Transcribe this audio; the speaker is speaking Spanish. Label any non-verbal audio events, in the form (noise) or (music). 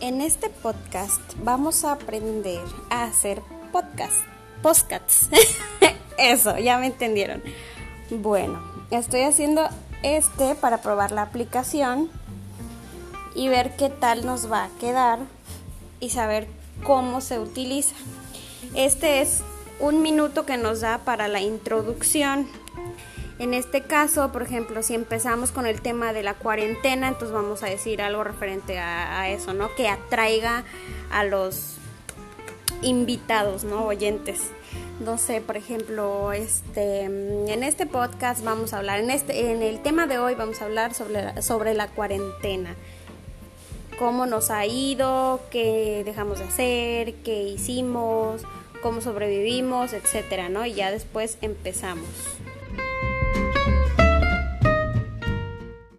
En este podcast vamos a aprender a hacer podcast. Podcasts. (laughs) Eso, ya me entendieron. Bueno, estoy haciendo este para probar la aplicación y ver qué tal nos va a quedar y saber cómo se utiliza. Este es un minuto que nos da para la introducción. En este caso, por ejemplo, si empezamos con el tema de la cuarentena, entonces vamos a decir algo referente a, eso, ¿no? Que atraiga a los invitados, ¿no? Oyentes. No sé, por ejemplo, este, en este podcast vamos a hablar, en, este, en el tema de hoy vamos a hablar sobre, sobre la cuarentena cómo nos ha ido, qué dejamos de hacer, qué hicimos, cómo sobrevivimos, etcétera, ¿no? Y ya después empezamos.